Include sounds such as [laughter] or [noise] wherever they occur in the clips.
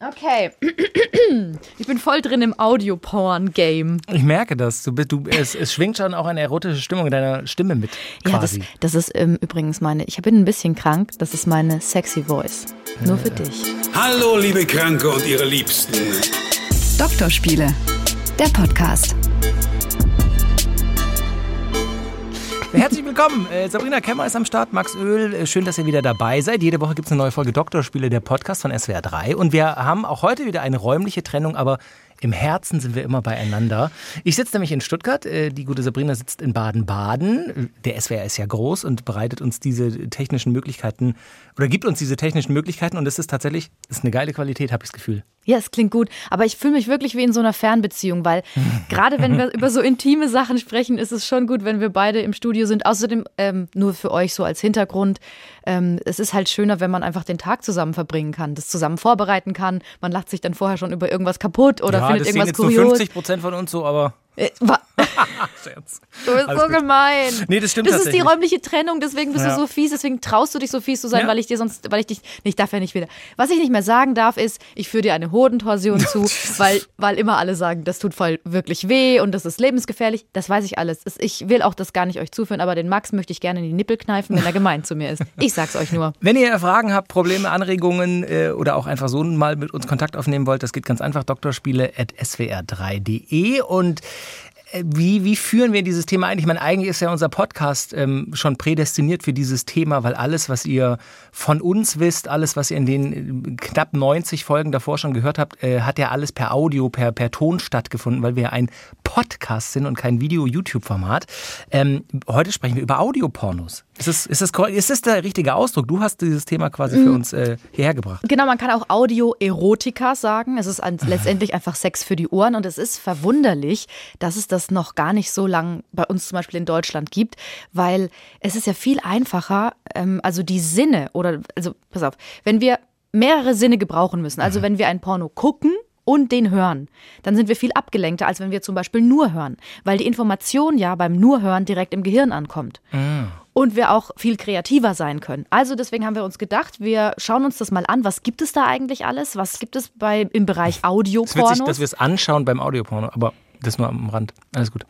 Okay. [clears throat] Ich bin voll drin im Audio-Porn-Game. Ich merke das. Du, du, es, es schwingt schon auch eine erotische Stimmung in deiner Stimme mit. Quasi. Ja, das, das ist ähm, übrigens meine. Ich bin ein bisschen krank. Das ist meine sexy Voice. Nur für dich. Hallo, liebe Kranke und ihre Liebsten. Doktorspiele, der Podcast. Herzlich willkommen. Äh, Sabrina Kemmer ist am Start, Max Öl. Äh, schön, dass ihr wieder dabei seid. Jede Woche gibt es eine neue Folge Doktorspiele, der Podcast von SWR 3. Und wir haben auch heute wieder eine räumliche Trennung, aber im Herzen sind wir immer beieinander. Ich sitze nämlich in Stuttgart, äh, die gute Sabrina sitzt in Baden-Baden. Der SWR ist ja groß und bereitet uns diese technischen Möglichkeiten oder gibt uns diese technischen Möglichkeiten und es ist tatsächlich ist eine geile Qualität, habe ich das Gefühl. Ja, es klingt gut, aber ich fühle mich wirklich wie in so einer Fernbeziehung, weil [laughs] gerade wenn wir über so intime Sachen sprechen, ist es schon gut, wenn wir beide im Studio sind. Außerdem ähm, nur für euch so als Hintergrund, ähm, es ist halt schöner, wenn man einfach den Tag zusammen verbringen kann, das zusammen vorbereiten kann. Man lacht sich dann vorher schon über irgendwas kaputt oder ja, findet das irgendwas sehen jetzt kurios. nur 50 Prozent von uns so, aber [laughs] Scherz. Du bist Alles so gut. gemein. Nee, das stimmt Das ist die räumliche Trennung, deswegen bist Ja. du so fies, deswegen traust du dich so fies zu sein, Ja. weil ich dir sonst, weil ich dich, nee, ich darf ja nicht wieder. Was ich nicht mehr sagen darf, ist, ich führe dir eine Hodentorsion [laughs] zu, weil, weil immer alle sagen, das tut voll wirklich weh und das ist lebensgefährlich. Das weiß ich alles. Es- Ich will auch das gar nicht euch zuführen, aber den Max möchte ich gerne in die Nippel kneifen, wenn er gemein zu mir ist. Ich sag's euch nur. Wenn ihr Fragen habt, Probleme, Anregungen äh, oder auch einfach so mal mit uns Kontakt aufnehmen wollt, das geht ganz einfach. Doktorspiele.swr3.de und äh, wie, wie führen wir dieses Thema ein? Ich meine, eigentlich ist ja unser Podcast ähm, schon prädestiniert für dieses Thema, weil alles, was ihr von uns wisst, alles, was ihr in den äh, knapp 90 Folgen davor schon gehört habt, äh, hat ja alles per Audio, per, per Ton stattgefunden, weil wir ein Podcast sind und kein Video-YouTube-Format. Ähm, heute sprechen wir über Audiopornos. Ist das, ist, das, ist das der richtige Ausdruck? Du hast dieses Thema quasi für uns äh, hierher gebracht. Genau, man kann auch Audio-Erotika sagen. Es ist ein, letztendlich einfach Sex für die Ohren und es ist verwunderlich, dass es das noch gar nicht so lang bei uns zum Beispiel in Deutschland gibt, weil es ist ja viel einfacher, ähm, also die Sinne oder, also pass auf, wenn wir mehrere Sinne gebrauchen müssen, also wenn wir ein Porno gucken, und den hören, dann sind wir viel abgelenkter, als wenn wir zum Beispiel nur hören, weil die Information ja beim nur hören direkt im Gehirn ankommt und wir auch viel kreativer sein können. Also deswegen haben wir uns gedacht, wir schauen uns das mal an. Was gibt es da eigentlich alles? Was gibt es bei, im Bereich Es ist witzig, dass wir es anschauen beim Audioporno, aber das nur am Rand. Alles gut.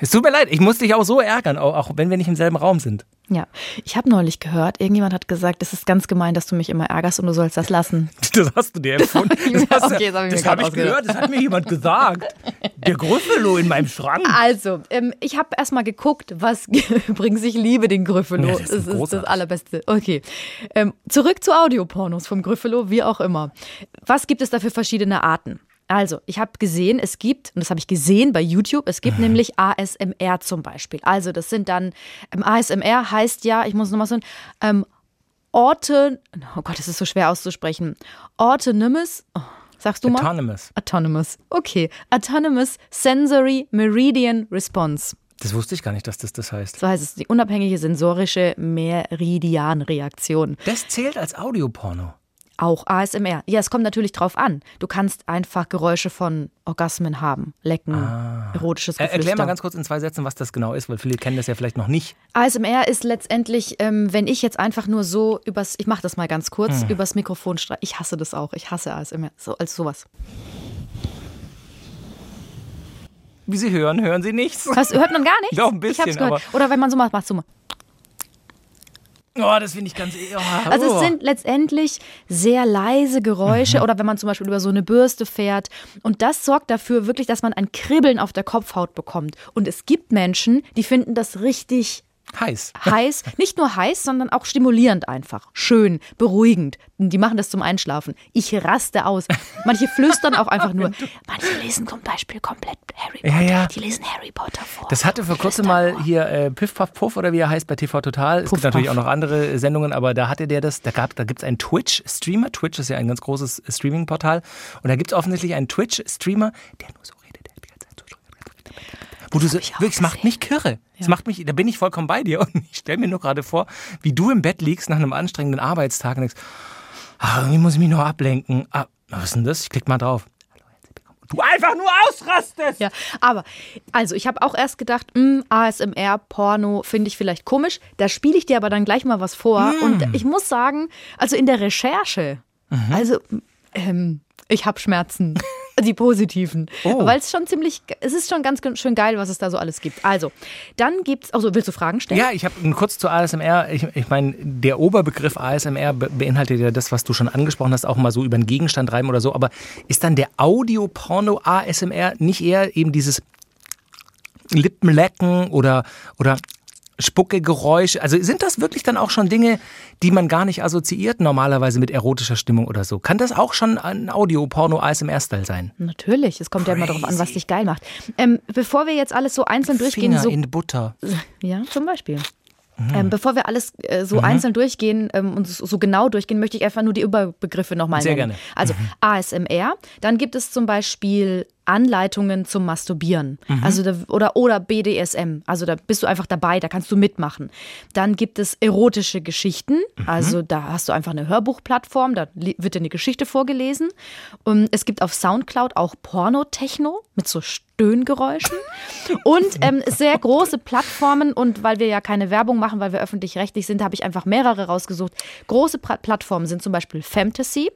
Es tut mir leid, ich muss dich auch so ärgern, auch, auch wenn wir nicht im selben Raum sind. Ja, ich habe neulich gehört, irgendjemand hat gesagt, es ist ganz gemein, dass du mich immer ärgerst und du sollst das lassen. [laughs] Das hast du dir empfunden. [laughs] Das, okay, das hab ich das habe ich gehört, das hat mir jemand gesagt. Der Grüffelo in meinem Schrank. Also, ähm, ich habe erstmal geguckt, was [laughs] übrigens, ich liebe den Gryffalo. Ja, das ist es ist das allerbeste. Okay. Ähm, zurück zu Audiopornos vom Gryffalo, wie auch immer. Was gibt es da für verschiedene Arten? Also, ich habe gesehen, es gibt, und das habe ich gesehen bei YouTube, es gibt nämlich ASMR zum Beispiel. Also, das sind dann, ähm, ASMR heißt ja, ich muss nochmal so, ähm, Auto, oh Gott, das ist so schwer auszusprechen. Autonomous, oh, sagst du mal? Autonomous. Autonomous. Okay. Autonomous Sensory Meridian Response. Das wusste ich gar nicht, dass das das heißt. So heißt es, die unabhängige sensorische Meridianreaktion. Das zählt als Audioporno. Auch ASMR. Ja, es kommt natürlich drauf an. Du kannst einfach Geräusche von Orgasmen haben. Lecken, erotisches Äh, Geflüster. erklär mal ganz kurz in zwei Sätzen, was das genau ist, weil viele kennen das ja vielleicht noch nicht. ASMR ist letztendlich, ähm, wenn ich jetzt einfach nur so übers, ich mache das mal ganz kurz, Hm. übers Mikrofon streiche. Ich hasse das auch. Ich hasse ASMR. So, als sowas. Wie Sie hören, hören Sie nichts. Was, hört man gar nichts? [laughs] Doch, ein Ich hab's bisschen, gehört. Oder wenn man so macht, machst du mal. Oh, das finde ich ganz. Oh, Also es sind letztendlich sehr leise Geräusche oder wenn man zum Beispiel über so eine Bürste fährt. Und das sorgt dafür wirklich, dass man ein Kribbeln auf der Kopfhaut bekommt. Und es gibt Menschen, die finden das richtig heiß. heiß. Nicht nur heiß, sondern auch stimulierend einfach. Schön, beruhigend. Die machen das zum Einschlafen. Ich raste aus. Manche flüstern auch einfach nur. [laughs] Manche lesen zum Beispiel komplett Harry Potter. Ja, ja. Die lesen Harry Potter vor. Das hatte vor kurzem mal hier äh, Piff Puff Puff oder wie er heißt bei TV Total. Es Puff, gibt natürlich Puff. auch noch andere Sendungen, aber da hatte der das, da gab, da gibt es einen Twitch-Streamer. Twitch ist ja ein ganz großes Streaming-Portal. Und da gibt es offensichtlich einen Twitch-Streamer, der nur so redet. der die ganze Zeit so- Wo du so, wirklich, es macht mich kirre. Es macht mich, da bin ich vollkommen bei dir. [laughs] Und ich stelle mir nur gerade vor, wie du im Bett liegst nach einem anstrengenden Arbeitstag und denkst, ah, irgendwie muss ich mich noch ablenken. Ah, was ist denn das? Ich klick mal drauf. Du einfach nur ausrastest! Ja, aber also ich habe auch erst gedacht, mh, ASMR, Porno finde ich vielleicht komisch. Da spiele ich dir aber dann gleich mal was vor. Und ich muss sagen, also in der Recherche, also Ähm, ich habe Schmerzen. [laughs] Die positiven. Oh. Weil es schon ziemlich, es ist schon ganz schön geil, was es da so alles gibt. Also, dann gibt's, also willst du Fragen stellen? Ja, ich habe kurz zu ASMR. Ich, ich meine, der Oberbegriff ASMR be beinhaltet ja das, was du schon angesprochen hast, auch mal so über einen Gegenstand reiben oder so. Aber ist dann der Audio-Porno ASMR nicht eher eben dieses Lippenlecken oder, oder Spuckegeräusche? Also sind das wirklich dann auch schon Dinge, die man gar nicht assoziiert normalerweise mit erotischer Stimmung oder so? Kann das auch schon ein Audio-Porno-ASMR-Style sein? Natürlich, es kommt ja immer darauf an, was dich geil macht. Ähm, bevor wir jetzt alles so einzeln durchgehen, Finger so in Butter. Ja, zum Beispiel. Ähm, bevor wir alles äh, so einzeln durchgehen ähm, und so, so genau durchgehen, möchte ich einfach nur die Überbegriffe nochmal Sehr nennen. gerne. Also ASMR, dann gibt es zum Beispiel Anleitungen zum Masturbieren, also da, oder oder BDSM, also da bist du einfach dabei, da kannst du mitmachen. Dann gibt es erotische Geschichten, also da hast du einfach eine Hörbuchplattform, da wird dir eine Geschichte vorgelesen. Und es gibt auf Soundcloud auch Pornotechno mit so Stöhngeräuschen und ähm, sehr große Plattformen und weil wir ja keine Werbung machen, weil wir öffentlich-rechtlich sind, habe ich einfach mehrere rausgesucht. Große Pra- Plattformen sind zum Beispiel Fantasy.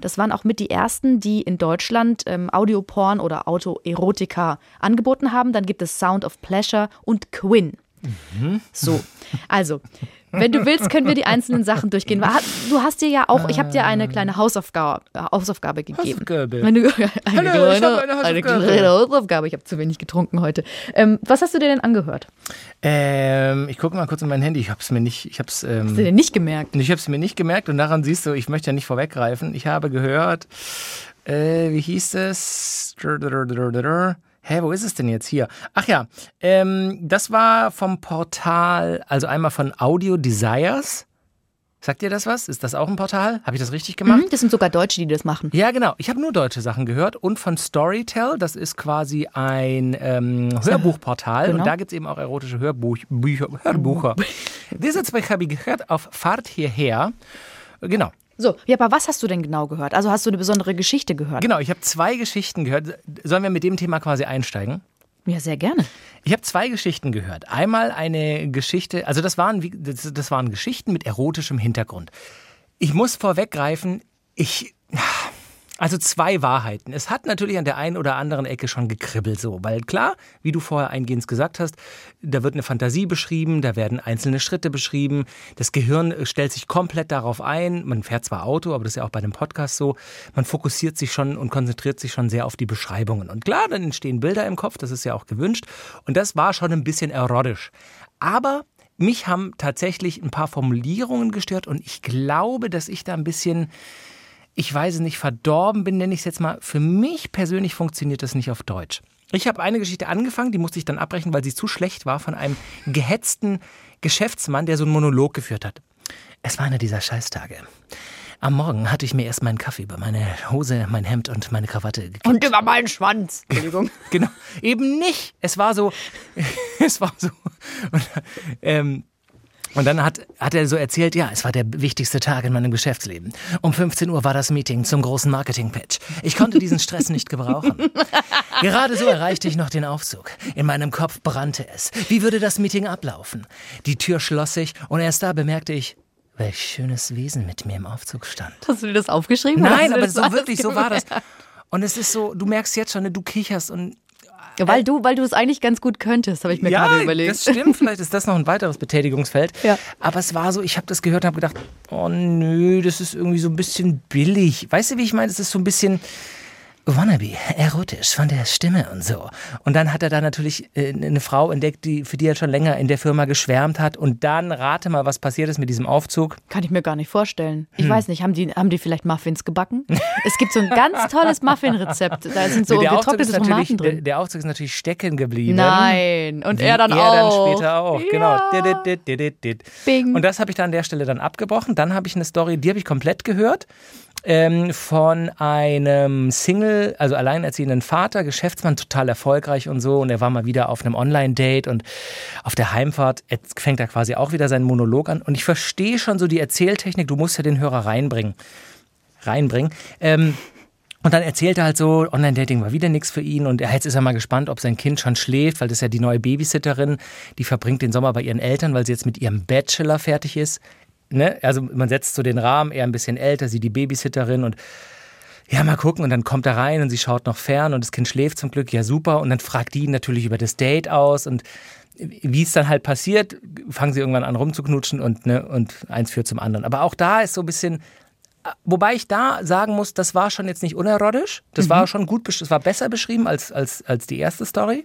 Das waren auch mit die ersten, die in Deutschland ähm, Audioporn oder Autoerotika angeboten haben. Dann gibt es Sound of Pleasure und Quinn. So, also, wenn du willst, können wir die einzelnen Sachen durchgehen. Du hast dir ja auch, ich habe dir eine kleine Hausaufgabe, Hausaufgabe gegeben. Hausaufgabe. Wenn du, [laughs] eine, Hallo, kleine, eine eine Hausaufgabe. kleine Hausaufgabe. Ich habe zu wenig getrunken heute. Ähm, was hast du dir denn angehört? Ähm, ich gucke mal kurz in mein Handy. Ich habe es mir nicht. Ich habe es. Hast du Ähm, dir nicht gemerkt? ich habe es mir nicht gemerkt und daran siehst du, ich möchte ja nicht vorweggreifen. Ich habe gehört, äh, wie hieß es? Hä, wo ist es denn jetzt hier? Ach ja, ähm, das war vom Portal, also einmal von Audio Desires. Sagt dir das was? Ist das auch ein Portal? Habe ich das richtig gemacht? Mhm, das sind sogar Deutsche, die das machen. Ja, genau. Ich habe nur deutsche Sachen gehört und von Storytel, das ist quasi ein ähm, Hörbuchportal Genau. und da gibt es eben auch erotische Hörbuch, Bücher, Hörbücher. [laughs] Diese zwei habe ich gehört auf Fahrt hierher. Genau. So, ja, aber was hast du denn genau gehört? Also hast du eine besondere Geschichte gehört? Genau, ich habe zwei Geschichten gehört. Sollen wir mit dem Thema quasi einsteigen? Ja, sehr gerne. Ich habe zwei Geschichten gehört. Einmal eine Geschichte, also das waren, das waren Geschichten mit erotischem Hintergrund. Ich muss vorweggreifen, ich. Also zwei Wahrheiten. Es hat natürlich an der einen oder anderen Ecke schon gekribbelt so, weil klar, wie du vorher eingehend gesagt hast, da wird eine Fantasie beschrieben, da werden einzelne Schritte beschrieben, das Gehirn äh, stellt sich komplett darauf ein, man fährt zwar Auto, aber das ist ja auch bei dem Podcast so, man fokussiert sich schon und konzentriert sich schon sehr auf die Beschreibungen. Und klar, dann entstehen Bilder im Kopf, das ist ja auch gewünscht und das war schon ein bisschen erotisch. Aber mich haben tatsächlich ein paar Formulierungen gestört und ich glaube, dass ich da ein bisschen ich weiß es nicht, verdorben bin, nenne ich es jetzt mal. Für mich persönlich funktioniert das nicht auf Deutsch. Ich habe eine Geschichte angefangen, die musste ich dann abbrechen, weil sie zu schlecht war, von einem gehetzten Geschäftsmann, der so einen Monolog geführt hat. Es war einer dieser Scheißtage. Am Morgen hatte ich mir erst meinen Kaffee über meine Hose, mein Hemd und meine Krawatte gekippt. Und über meinen Schwanz. Entschuldigung. [laughs] Genau, eben nicht. Es war so, [laughs] es war so. Und, ähm, und dann hat, hat er so erzählt, ja, es war der wichtigste Tag in meinem Geschäftsleben. Um 15 Uhr war das Meeting zum großen Marketing-Pitch. Ich konnte diesen Stress nicht gebrauchen. [laughs] Gerade so erreichte ich noch den Aufzug. In meinem Kopf brannte es. Wie würde das Meeting ablaufen? Die Tür schloss sich und erst da bemerkte ich, welch schönes Wesen mit mir im Aufzug stand. Hast du dir das aufgeschrieben? Nein, aber so wirklich, so war das. gemerkt? Und es ist so, du merkst jetzt schon, ne, du kicherst und weil du, weil du es eigentlich ganz gut könntest, habe ich mir gerade überlegt. das stimmt. Vielleicht ist das noch ein weiteres Betätigungsfeld. Ja. Aber es war so, ich habe das gehört und habe gedacht, oh nö, das ist irgendwie so ein bisschen billig. Weißt du, wie ich meine? Es ist so ein bisschen wannabe, erotisch von der Stimme und so. Und dann hat er da natürlich äh, eine Frau entdeckt, die, für die er schon länger in der Firma geschwärmt hat. Und dann rate mal, was passiert ist mit diesem Aufzug. Kann ich mir gar nicht vorstellen. Hm. Ich weiß nicht, haben die, haben die vielleicht Muffins gebacken? es gibt so ein ganz tolles Muffin-Rezept. Da sind so der, Aufzug ist getrocknete natürlich, Tomaten drin. der Aufzug ist natürlich stecken geblieben. Nein. Und er dann er auch. dann später auch, genau. Ja. Dit, dit, dit, dit. Bing. Und das habe ich dann an der Stelle dann abgebrochen. Dann habe ich eine Story, die habe ich komplett gehört. Ähm, von einem Single, also alleinerziehenden Vater, Geschäftsmann, total erfolgreich und so. Und er war mal wieder auf einem Online-Date und auf der Heimfahrt fängt er quasi auch wieder seinen Monolog an. Und ich verstehe schon so die Erzähltechnik, du musst ja den Hörer reinbringen. Reinbringen. Ähm, und dann erzählt er halt so, Online-Dating war wieder nichts für ihn und jetzt ist er mal gespannt, ob sein Kind schon schläft, weil das ist ja die neue Babysitterin, die verbringt den Sommer bei ihren Eltern, weil sie jetzt mit ihrem Bachelor fertig ist. Ne? Also man setzt so den Rahmen, er ein bisschen älter, sie die Babysitterin und ja, mal gucken. Und dann kommt er rein und sie schaut noch fern und das Kind schläft zum Glück. Ja, super. Und dann fragt die ihn natürlich über das Date aus und wie es dann halt passiert, fangen sie irgendwann an rumzuknutschen und, ne, und eins führt zum anderen. Aber auch da ist so ein bisschen, wobei ich da sagen muss, das war schon jetzt nicht unerotisch. Das mhm. war schon gut, das war besser beschrieben als, als, als die erste Story.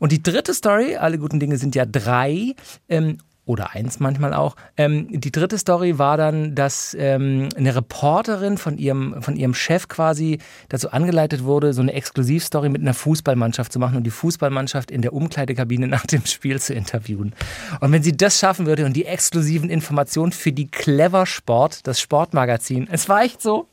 Und die dritte Story, alle guten Dinge sind ja drei, ähm, oder eins manchmal auch. Ähm, die dritte Story war dann, dass ähm, eine Reporterin von ihrem, von ihrem Chef quasi dazu angeleitet wurde, so eine Exklusivstory mit einer Fußballmannschaft zu machen und die Fußballmannschaft in der Umkleidekabine [laughs] nach dem Spiel zu interviewen. Und wenn sie das schaffen würde und die exklusiven Informationen für die Clever Sport, das Sportmagazin, es war echt so.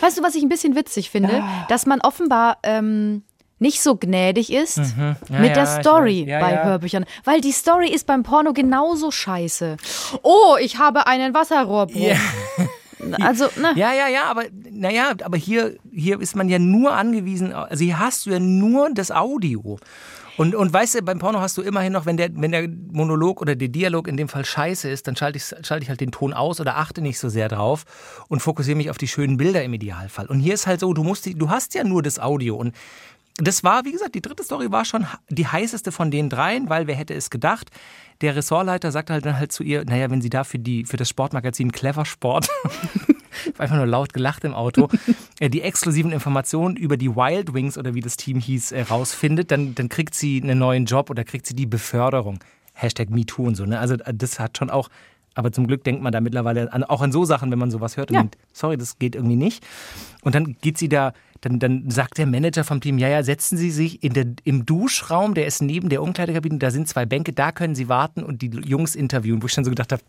Weißt du, was ich ein bisschen witzig finde? Ah. Dass man offenbar ähm, nicht so gnädig ist mhm. ja, mit der Story ja, bei Hörbüchern. Weil die Story ist beim Porno genauso scheiße. Oh, ich habe einen Wasserrohrbruch. [laughs] Also, ne. Ja, ja, ja, aber naja, aber hier, hier ist man ja nur angewiesen, also hier hast du ja nur das Audio. Und, und weißt du, beim Porno hast du immerhin noch, wenn der, wenn der Monolog oder der Dialog in dem Fall scheiße ist, dann schalte ich, schalte ich halt den Ton aus oder achte nicht so sehr drauf und fokussiere mich auf die schönen Bilder im Idealfall. Und hier ist halt so, du musst du hast ja nur das Audio und das war, wie gesagt, die dritte Story war schon die heißeste von den dreien, weil wer hätte es gedacht? Der Ressortleiter sagte halt dann halt zu ihr, naja, wenn sie da für, die, für das Sportmagazin Clever Sport, [laughs] einfach nur laut gelacht im Auto, [laughs] äh, die exklusiven Informationen über die Wild Wings oder wie das Team hieß, äh, rausfindet, dann, dann kriegt sie einen neuen Job oder kriegt sie die Beförderung. Hashtag MeToo und so. Ne? Also äh, das hat schon auch aber zum Glück denkt man da mittlerweile an, auch an so Sachen, wenn man sowas hört und ja. denkt, sorry, das geht irgendwie nicht. Und dann geht sie da, dann, dann sagt der Manager vom Team, ja, ja, setzen Sie sich in der, im Duschraum, der ist neben der Umkleidekabine, da sind zwei Bänke, da können Sie warten und die Jungs interviewen, wo ich dann so gedacht habe,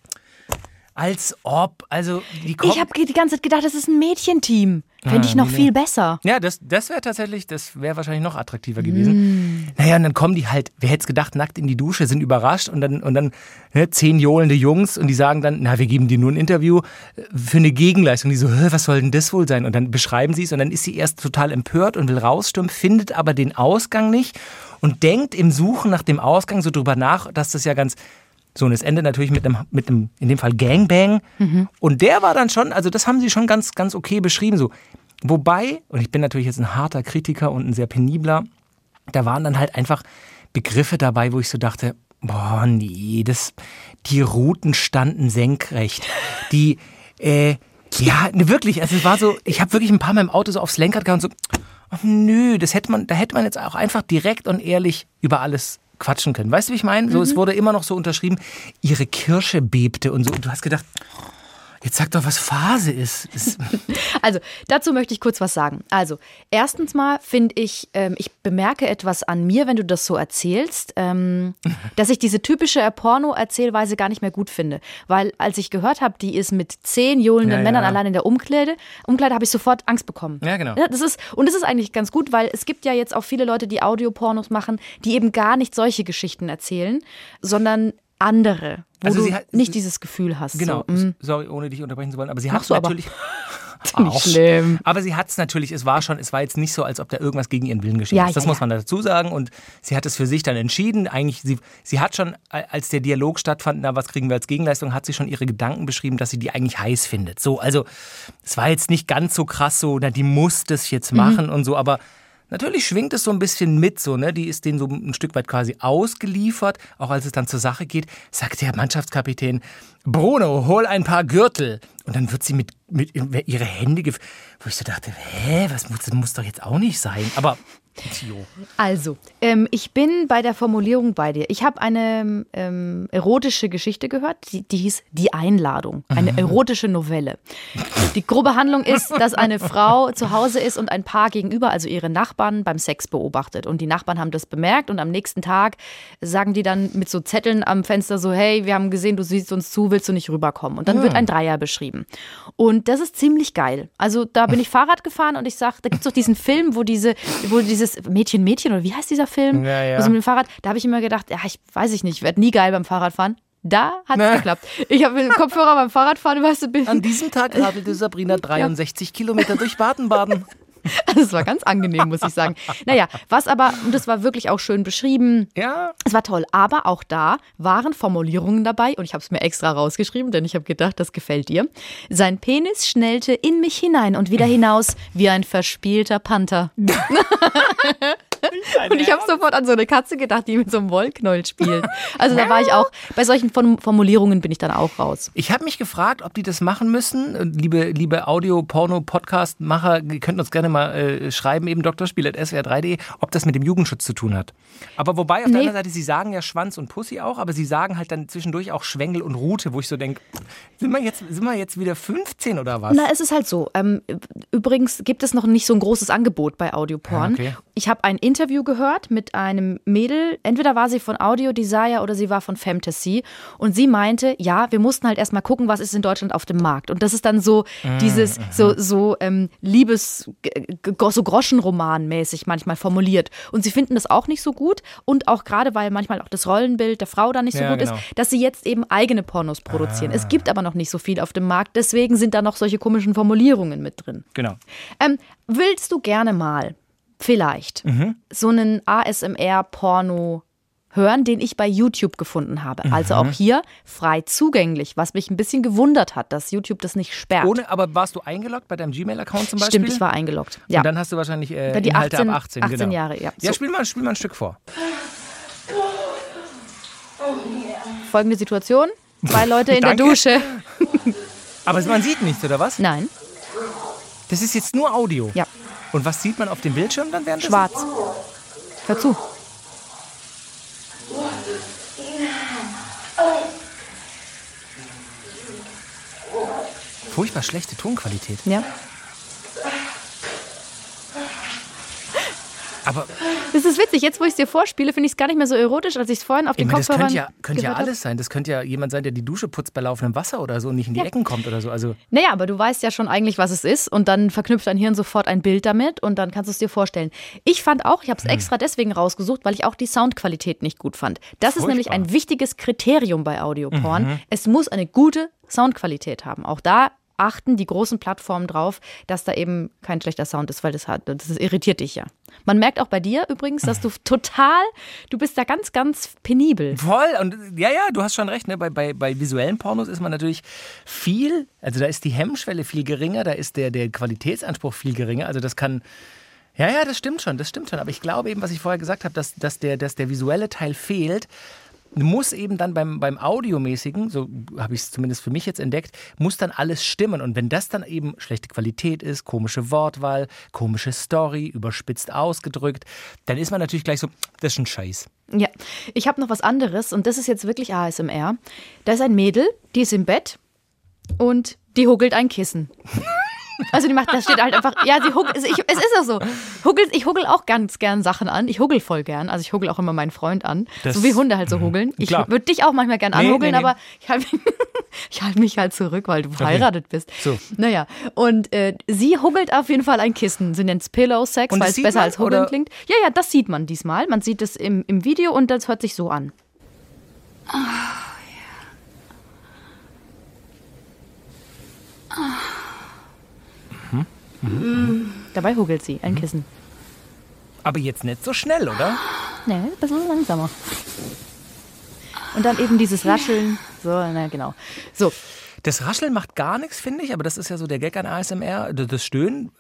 als ob, also die Ich habe die ganze Zeit gedacht, das ist ein Mädchenteam. Fände ich ah, noch nee, viel besser. Ja, das, das wäre tatsächlich, das wäre wahrscheinlich noch attraktiver gewesen. Mm. Naja, und dann kommen die halt, wer hätte es gedacht, nackt in die Dusche, sind überrascht und dann, und dann ne, zehn johlende Jungs und die sagen dann, na, wir geben dir nur ein Interview äh, für eine Gegenleistung. Die so, was soll denn das wohl sein? Und dann beschreiben sie es und dann ist sie erst total empört und will rausstürmen, findet aber den Ausgang nicht und denkt im Suchen nach dem Ausgang so drüber nach, dass das ja ganz so, und es endet natürlich mit einem, mit einem in dem Fall Gangbang. Mhm. Und der war dann schon, also das haben sie schon ganz, ganz okay beschrieben. So. Wobei, und ich bin natürlich jetzt ein harter Kritiker und ein sehr penibler, da waren dann halt einfach Begriffe dabei, wo ich so dachte, boah, nee, das, die Routen standen senkrecht. Die, äh, ja, ne, wirklich, also es war so, ich habe wirklich ein paar Mal im Auto so aufs Lenkrad gehauen und so, oh, nö, das hätte man, da hätte man jetzt auch einfach direkt und ehrlich über alles quatschen können. Weißt du, wie ich meine? So, mhm. es wurde immer noch so unterschrieben, ihre Kirsche bebte und so. Und du hast gedacht, Jetzt sag doch, was Phase ist. [laughs] also, dazu möchte ich kurz was sagen. Also, erstens mal finde ich, ähm, ich bemerke etwas an mir, wenn du das so erzählst, ähm, [laughs] dass ich diese typische Porno-Erzählweise gar nicht mehr gut finde. Weil, als ich gehört habe, die ist mit zehn johlenden ja, Männern ja. allein in der Umkleide, Umkleide habe ich sofort Angst bekommen. Ja, genau. Das ist, und das ist eigentlich ganz gut, weil es gibt ja jetzt auch viele Leute, die Audiopornos machen, die eben gar nicht solche Geschichten erzählen, sondern andere, wo also du hat, nicht dieses Gefühl hast. Genau, so, mm. sorry, ohne dich unterbrechen zu wollen, aber sie hat natürlich. [laughs] nicht schlimm. Aber sie hat es natürlich, es war schon, es war jetzt nicht so, als ob da irgendwas gegen ihren Willen geschehen ja, ist. Das ja, muss man dazu sagen. Und sie hat es für sich dann entschieden. Eigentlich, sie, sie hat schon, als der Dialog stattfand, na, was kriegen wir als Gegenleistung, hat sie schon ihre Gedanken beschrieben, dass sie die eigentlich heiß findet. So, also es war jetzt nicht ganz so krass so, na, die muss das jetzt mhm. machen mhm. und so, aber Natürlich schwingt es so ein bisschen mit, so, ne? Die ist denen so ein Stück weit quasi ausgeliefert. Auch als es dann zur Sache geht, sagt der Mannschaftskapitän, Bruno, hol ein paar Gürtel. Und dann wird sie mit, mit ihre Hände, wo ich so dachte, hä, was muss, das muss doch jetzt auch nicht sein. Aber also, ähm, ich bin bei der Formulierung bei dir. Ich habe eine ähm, erotische Geschichte gehört, die, die, hieß Die Einladung. Eine erotische Novelle. Die grobe Handlung ist, dass eine Frau zu Hause ist und ein Paar gegenüber, also ihre Nachbarn, beim Sex beobachtet. Und die Nachbarn haben das bemerkt und am nächsten Tag sagen die dann mit so Zetteln am Fenster so, hey, wir haben gesehen, du siehst uns zu, willst du nicht rüberkommen? Und dann ja. wird ein Dreier beschrieben. Und das ist ziemlich geil. Also da bin ich Fahrrad gefahren und ich sag, da gibt es doch diesen Film, wo diese, wo dieses dieses Mädchen, Mädchen oder wie heißt dieser Film? Ja, ja. Also mit dem Fahrrad, da habe ich immer gedacht, ja, ich weiß ich nicht, ich werde nie geil beim Fahrradfahren. Da hat es geklappt. Ich habe mit dem Kopfhörer beim Fahrradfahren, weißt du, bin An diesem Tag [laughs] radelte Sabrina 63 ja. Kilometer durch Baden-Baden. [laughs] Also es war ganz angenehm, muss ich sagen. Naja, was aber, und das war wirklich auch schön beschrieben. Ja. Es war toll, aber auch da waren Formulierungen dabei und ich habe es mir extra rausgeschrieben, denn ich habe gedacht, das gefällt dir. Sein Penis schnellte in mich hinein und wieder hinaus wie ein verspielter Panther. [laughs] [laughs] Und ich habe sofort an so eine Katze gedacht, die mit so einem Wollknäuel spielt. Also da war ich auch, bei solchen Form- Formulierungen bin ich dann auch raus. Ich habe mich gefragt, ob die das machen müssen. Und Liebe, liebe Audio-Porno-Podcast-Macher, ihr könnt uns gerne mal äh, schreiben, eben drspiel.swr3.de, ob das mit dem Jugendschutz zu tun hat. Aber wobei, auf der Nee. anderen Seite, sie sagen ja Schwanz und Pussy auch, aber sie sagen halt dann zwischendurch auch Schwengel und Rute, wo ich so denke, sind wir jetzt, sind wir jetzt wieder 15 oder was? Na, es ist halt so. Ähm, übrigens gibt es noch nicht so ein großes Angebot bei Audioporn. Ah, okay. Ich habe ein Interview gehört mit einem Mädel. Entweder war sie von Audio Desire oder sie war von Fantasy. Und sie meinte, ja, wir mussten halt erstmal gucken, was ist in Deutschland auf dem Markt. Und das ist dann so Ah, dieses, so, so ähm, Liebes, so Groschenroman-mäßig manchmal formuliert. Und sie finden das auch nicht so gut. Und auch gerade, weil manchmal auch das Rollenbild der Frau da nicht so Ja, gut genau. ist, dass sie jetzt eben eigene Pornos produzieren. Es gibt aber noch nicht so viel auf dem Markt, deswegen sind da noch solche komischen Formulierungen mit drin. Genau. Ähm, willst du gerne mal, vielleicht, Mhm. so einen ASMR-Porno hören, den ich bei YouTube gefunden habe? Mhm. Also auch hier frei zugänglich, was mich ein bisschen gewundert hat, dass YouTube das nicht sperrt. Ohne, aber warst du eingeloggt bei deinem Gmail-Account zum Beispiel? Stimmt, ich war eingeloggt. Ja. Und dann hast du wahrscheinlich äh, Dann die Inhalte 18 ab 18, 18 genau. Jahre, ja. Ja, So. spiel mal, spiel mal ein Stück vor. Folgende Situation: Zwei Leute in der. [laughs] Dusche. Aber man sieht nichts, oder was? Nein, Das ist jetzt nur Audio. ja, Und was sieht man auf dem Bildschirm dann während schwarz. Hör zu. Furchtbar schlechte Tonqualität. Ja. Aber Das ist witzig. Jetzt, wo ich es dir vorspiele, finde ich es gar nicht mehr so erotisch, als ich es vorhin auf den meine, das Kopfhörern könnte ja, könnte ja alles sein. Das könnte ja jemand sein, der die Dusche putzt bei laufendem Wasser oder so und nicht in die Ja. Ecken kommt oder so. Also Naja, aber du weißt ja schon eigentlich, was es ist und dann verknüpft dein Hirn sofort ein Bild damit und dann kannst du es dir vorstellen. Ich fand auch, ich habe es Hm. extra deswegen rausgesucht, weil ich auch die Soundqualität nicht gut fand. Das ist nämlich Furchtbar. Mhm. ein wichtiges Kriterium bei Audioporn. Es muss eine gute Soundqualität haben. Auch da achten die großen Plattformen drauf, dass da eben kein schlechter Sound ist, weil das, hat, das irritiert dich ja. Man merkt auch bei dir übrigens, dass du [laughs] total, du bist da ganz, ganz penibel. voll. Und ja, ja, du hast schon recht. Ne? Bei, bei, bei visuellen Pornos ist man natürlich viel, also da ist die Hemmschwelle viel geringer, da ist der, der Qualitätsanspruch viel geringer. Also das kann. Ja, ja, das stimmt schon, das stimmt schon. Aber ich glaube eben, was ich vorher gesagt habe, dass, dass, der, dass der visuelle Teil fehlt, muss eben dann beim, beim Audiomäßigen, so habe ich es zumindest für mich jetzt entdeckt, muss dann alles stimmen. Und wenn das dann eben schlechte Qualität ist, komische Wortwahl, komische Story, überspitzt ausgedrückt, dann ist man natürlich gleich so, das ist ein Scheiß. Ja, ich habe noch was anderes und das ist jetzt wirklich ASMR. Da ist ein Mädel, die ist im Bett und die huggelt ein Kissen. Also die macht, da steht halt einfach, ja, sie huggelt, ich, es ist auch so. Huggelt, ich huggel auch ganz gern Sachen an. Ich huggel voll gern. Also ich huggel auch immer meinen Freund an. Das- so wie Hunde halt so huggeln. Ich Klar. würde dich auch manchmal gern Nee, anhuggeln, nee, nee. aber ich halte [laughs] ich halt mich halt zurück, weil du verheiratet bist. So. Naja, und äh, sie huggelt auf jeden Fall ein Kissen. Sie nennt es Pillow Sex, weil das es sieht besser man, als huggeln oder? klingt. Ja, ja, das sieht man diesmal. Man sieht es im, im Video und das hört sich so an. Dabei huggelt sie ein Kissen. Aber jetzt nicht so schnell, oder? Nee, ein bisschen langsamer. Und dann eben dieses Rascheln. So, na genau. So, Das Rascheln macht gar nichts, finde ich, aber das ist ja so der Gag an ASMR, das Stöhnen.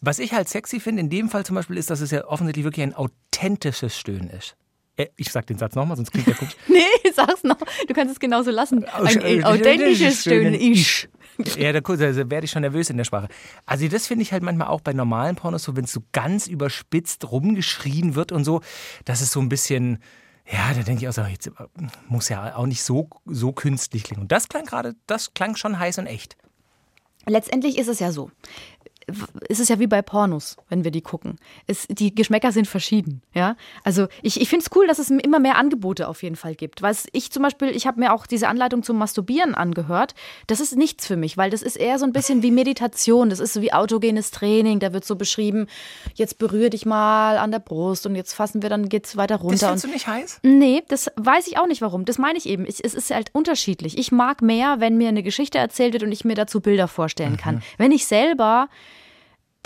Was ich halt sexy finde, in dem Fall zum Beispiel, ist, dass es ja offensichtlich wirklich ein authentisches Stöhnen ist. Äh, Ich sag den Satz nochmal, sonst klingt der komisch. nee, sag's noch. Du kannst es genauso lassen. Ein Äh, authentisches Stöhnen. Ich. [laughs] Ja, da, da werde ich schon nervös in der Sprache. Also das finde ich halt manchmal auch bei normalen Pornos so, wenn es so ganz überspitzt rumgeschrien wird und so, dass es so ein bisschen, ja, da denke ich auch so, jetzt äh, muss ja auch nicht so, so künstlich klingen. Und das klang gerade, das klang schon heiß und echt. Letztendlich ist es ja so. Es ist ja wie bei Pornos, wenn wir die gucken. Es, die Geschmäcker sind verschieden. Ja? Also ich, ich finde es cool, dass es immer mehr Angebote auf jeden Fall gibt. Weil ich zum Beispiel, ich habe mir auch diese Anleitung zum Masturbieren angehört. Das ist nichts für mich, weil das ist eher so ein bisschen wie Meditation. Das ist so wie autogenes Training. Da wird so beschrieben, jetzt berühre dich mal an der Brust und jetzt fassen wir, dann geht's weiter Das runter. findest Und du nicht heiß? Nee, das weiß ich auch nicht warum. Das meine ich eben. Ich, es ist halt unterschiedlich. Ich mag mehr, wenn mir eine Geschichte erzählt wird und ich mir dazu Bilder vorstellen kann. Wenn ich selber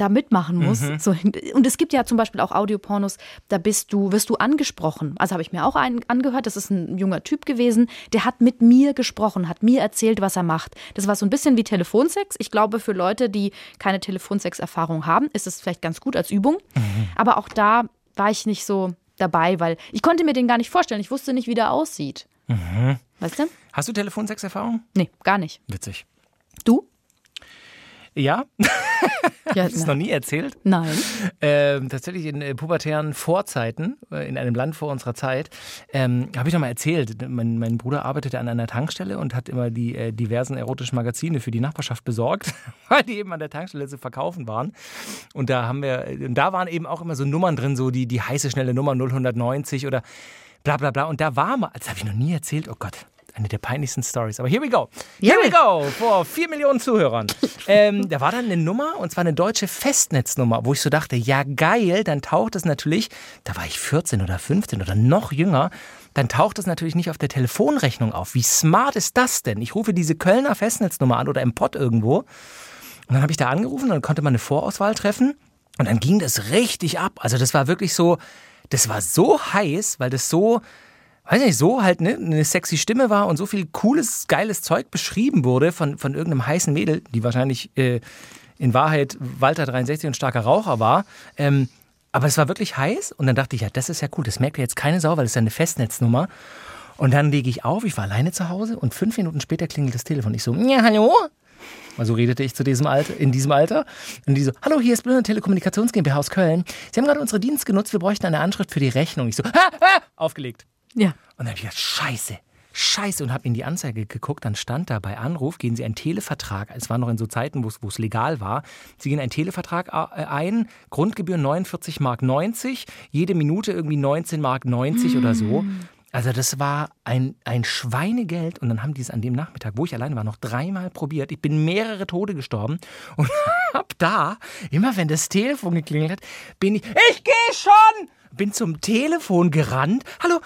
da mitmachen muss. Mhm. So, und es gibt ja zum Beispiel auch Audiopornos, da bist du, wirst du angesprochen. Also habe ich mir auch einen angehört, das ist ein junger Typ gewesen, der hat mit mir gesprochen, hat mir erzählt, was er macht. Das war so ein bisschen wie Telefonsex. Ich glaube, für Leute, die keine Telefonsex-Erfahrung haben, ist es vielleicht ganz gut als Übung. Mhm. Aber auch da war ich nicht so dabei, weil ich konnte mir den gar nicht vorstellen. Ich wusste nicht, wie der aussieht. Mhm. Weißt du? Hast du Telefonsex-Erfahrung? Nee, gar nicht. Witzig. Du? Ja. ja Hast du es noch nie erzählt? Nein. Ähm, tatsächlich in äh, pubertären Vorzeiten, äh, in einem Land vor unserer Zeit, ähm, habe ich noch mal erzählt. Mein, mein, Bruder arbeitete an einer Tankstelle und hat immer die äh, diversen erotischen Magazine für die Nachbarschaft besorgt, [laughs] weil die eben an der Tankstelle zu verkaufen waren. Und da haben wir, und da waren eben auch immer so Nummern drin, so die, die heiße, schnelle Nummer 090 oder bla bla bla. Und da war mal, das habe ich noch nie erzählt, oh Gott, eine der peinlichsten Stories. Aber here we go. Here yeah. we go. Vor vier Millionen Zuhörern. [laughs] ähm, da war dann eine Nummer, und zwar eine deutsche Festnetznummer, wo ich so dachte, ja geil, dann taucht es natürlich, da war ich 14 oder 15 oder noch jünger, dann taucht es natürlich nicht auf der Telefonrechnung auf. Wie smart ist das denn? Ich rufe diese Kölner Festnetznummer an oder im Pott irgendwo. Und dann habe ich da angerufen und dann konnte man eine Vorauswahl treffen. Und dann ging das richtig ab. Also das war wirklich so, das war so heiß, weil das so, weiß nicht, so halt ne, eine sexy Stimme war und so viel cooles, geiles Zeug beschrieben wurde von, von irgendeinem heißen Mädel, die wahrscheinlich äh, in Wahrheit Walter 63 und starker Raucher war. Ähm, aber es war wirklich heiß und dann dachte ich, ja, das ist ja cool, das merkt ja jetzt keine Sau, weil es ist ja eine Festnetznummer. Und dann lege ich auf, ich war alleine zu Hause und fünf Minuten später klingelt das Telefon. Ich so, ja, hallo? Also redete ich zu diesem Alter, in diesem Alter. Und die so, hallo, hier ist Blöde Telekommunikations GmbH aus Köln. Sie haben gerade unsere Dienst genutzt, wir bräuchten eine Anschrift für die Rechnung. Ich so, ha, ha, aufgelegt. Ja. Und dann habe ich gedacht, scheiße, scheiße. Und habe in die Anzeige geguckt, dann stand da bei Anruf, gehen Sie einen Televertrag, es war noch in so Zeiten, wo es legal war, Sie gehen einen Televertrag äh, ein, Grundgebühr 49 Mark 90, jede Minute irgendwie 19 Mark 90 mm. oder so. Mm. Also das war ein, ein Schweinegeld und dann haben die es an dem Nachmittag, wo ich alleine war, noch dreimal probiert. Ich bin mehrere Tode gestorben [laughs] und hab da, immer wenn das Telefon geklingelt hat, bin ich, ich gehe schon! Bin zum Telefon gerannt. Hallo,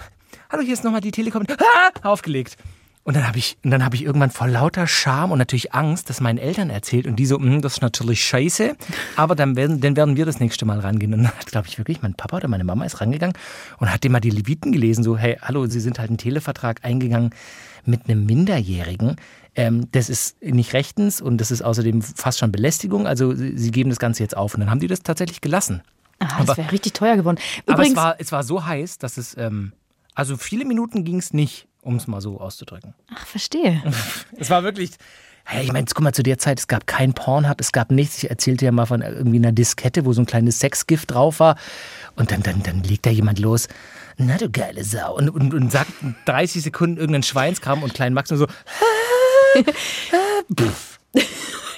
hallo, hier ist nochmal die Telekom. Ah, aufgelegt. Und dann habe ich, dann ich irgendwann vor lauter Scham und natürlich Angst, das meinen Eltern erzählt und die so, hm, das ist natürlich scheiße, aber dann werden, dann werden wir das nächste Mal rangehen. Und dann hat, glaube ich, wirklich mein Papa oder meine Mama ist rangegangen und hat dem mal die Leviten gelesen, so, hey, hallo, Sie sind halt einen Televertrag eingegangen mit einem Minderjährigen. Ähm, das ist nicht rechtens und das ist außerdem fast schon Belästigung. Also Sie geben das Ganze jetzt auf. Und dann haben die das tatsächlich gelassen. Ah, das wäre richtig teuer geworden. Übrigens, aber es war, es war so heiß, dass es, ähm, also viele Minuten ging es nicht, um es mal so auszudrücken. Ach, verstehe. [laughs] es war wirklich, hey, ich meine, guck mal, zu der Zeit, es gab kein Pornhub, es gab nichts. Ich erzählte ja mal von irgendwie einer Diskette, wo so ein kleines Sexgift drauf war. Und dann, dann, dann legt da jemand los. Na du geile Sau. Und, und, und sagt 30 Sekunden irgendeinen Schweinskram und Klein Max nur so. [laughs] [laughs] Pff